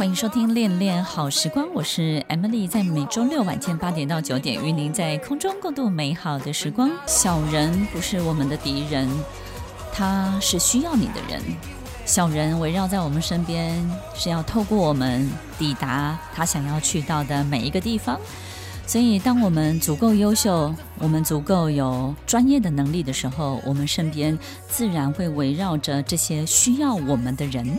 欢迎收听《恋恋好时光》，我是 Emily，在每周六晚间八点到九点，与您在空中共度美好的时光。小人不是我们的敌人，他是需要你的人。小人围绕在我们身边，是要透过我们抵达他想要去到的每一个地方。所以，当我们足够优秀，我们足够有专业的能力的时候，我们身边自然会围绕着这些需要我们的人。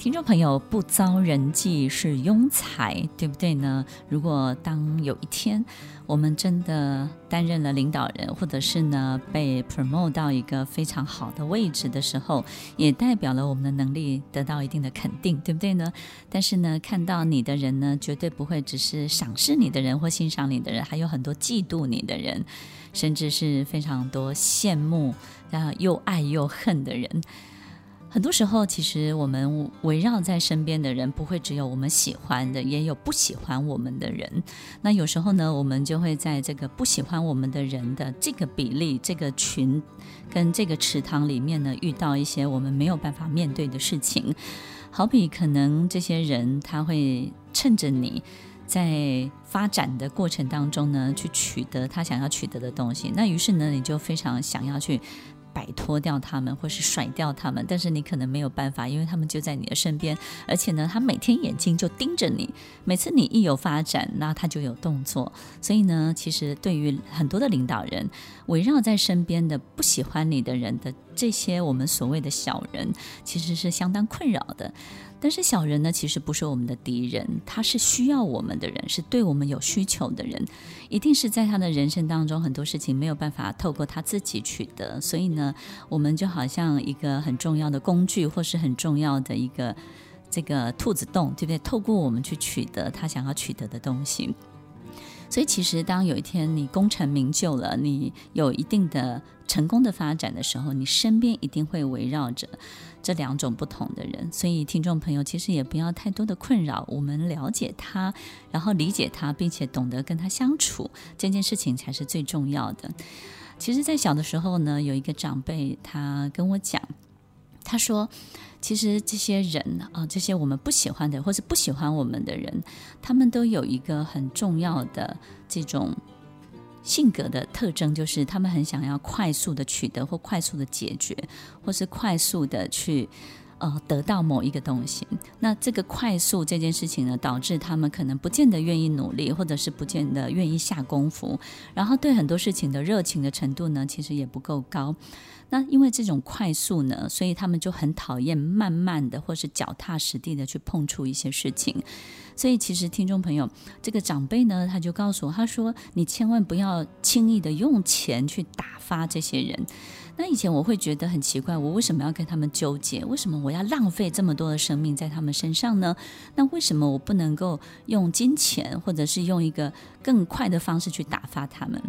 听众朋友，不遭人忌是庸才，对不对呢？如果当有一天我们真的担任了领导人，或者是呢被 promote 到一个非常好的位置的时候，也代表了我们的能力得到一定的肯定，对不对呢？但是呢，看到你的人呢，绝对不会只是赏识你的人或欣赏你的人，还有很多嫉妒你的人，甚至是非常多羡慕，然后又爱又恨的人。很多时候，其实我们围绕在身边的人，不会只有我们喜欢的，也有不喜欢我们的人。那有时候呢，我们就会在这个不喜欢我们的人的这个比例、这个群跟这个池塘里面呢，遇到一些我们没有办法面对的事情。好比可能这些人他会趁着你在发展的过程当中呢，去取得他想要取得的东西。那于是呢，你就非常想要去。摆脱掉他们，或是甩掉他们，但是你可能没有办法，因为他们就在你的身边，而且呢，他每天眼睛就盯着你，每次你一有发展，那他就有动作。所以呢，其实对于很多的领导人，围绕在身边的不喜欢你的人的这些我们所谓的小人，其实是相当困扰的。但是小人呢，其实不是我们的敌人，他是需要我们的人，是对我们有需求的人，一定是在他的人生当中很多事情没有办法透过他自己取得，所以呢，我们就好像一个很重要的工具，或是很重要的一个这个兔子洞，对不对？透过我们去取得他想要取得的东西。所以，其实当有一天你功成名就了，你有一定的成功的发展的时候，你身边一定会围绕着这两种不同的人。所以，听众朋友其实也不要太多的困扰，我们了解他，然后理解他，并且懂得跟他相处，这件事情才是最重要的。其实，在小的时候呢，有一个长辈他跟我讲，他说。其实这些人啊，这些我们不喜欢的，或是不喜欢我们的人，他们都有一个很重要的这种性格的特征，就是他们很想要快速的取得，或快速的解决，或是快速的去呃得到某一个东西。那这个快速这件事情呢，导致他们可能不见得愿意努力，或者是不见得愿意下功夫，然后对很多事情的热情的程度呢，其实也不够高。那因为这种快速呢，所以他们就很讨厌慢慢的或是脚踏实地的去碰触一些事情。所以其实听众朋友，这个长辈呢，他就告诉我，他说：“你千万不要轻易的用钱去打发这些人。”那以前我会觉得很奇怪，我为什么要跟他们纠结？为什么我要浪费这么多的生命在他们身上呢？那为什么我不能够用金钱，或者是用一个更快的方式去打发他们？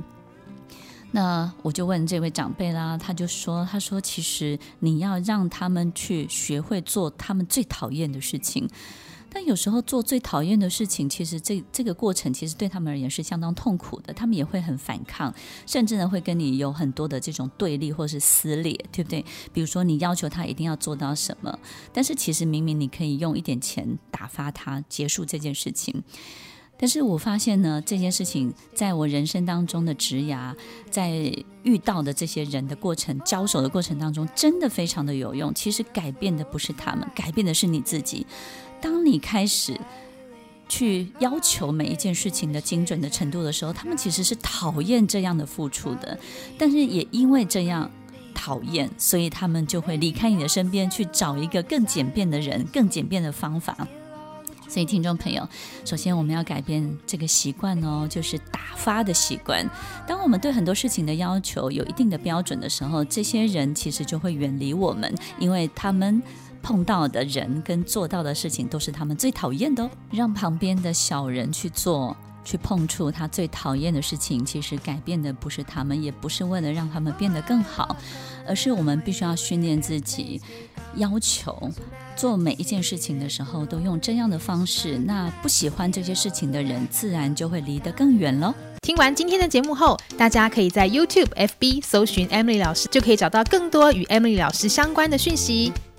那我就问这位长辈啦，他就说：“他说，其实你要让他们去学会做他们最讨厌的事情，但有时候做最讨厌的事情，其实这这个过程其实对他们而言是相当痛苦的，他们也会很反抗，甚至呢会跟你有很多的这种对立或是撕裂，对不对？比如说你要求他一定要做到什么，但是其实明明你可以用一点钱打发他，结束这件事情。”但是我发现呢，这件事情在我人生当中的职涯，在遇到的这些人的过程、交手的过程当中，真的非常的有用。其实改变的不是他们，改变的是你自己。当你开始去要求每一件事情的精准的程度的时候，他们其实是讨厌这样的付出的。但是也因为这样讨厌，所以他们就会离开你的身边，去找一个更简便的人、更简便的方法。所以，听众朋友，首先我们要改变这个习惯哦，就是打发的习惯。当我们对很多事情的要求有一定的标准的时候，这些人其实就会远离我们，因为他们碰到的人跟做到的事情都是他们最讨厌的哦。让旁边的小人去做，去碰触他最讨厌的事情，其实改变的不是他们，也不是为了让他们变得更好，而是我们必须要训练自己，要求做每一件事情的时候都用这样的方式。那不喜欢这些事情的人，自然就会离得更远喽。听完今天的节目后，大家可以在 YouTube、FB 搜寻 Emily 老师，就可以找到更多与 Emily 老师相关的讯息。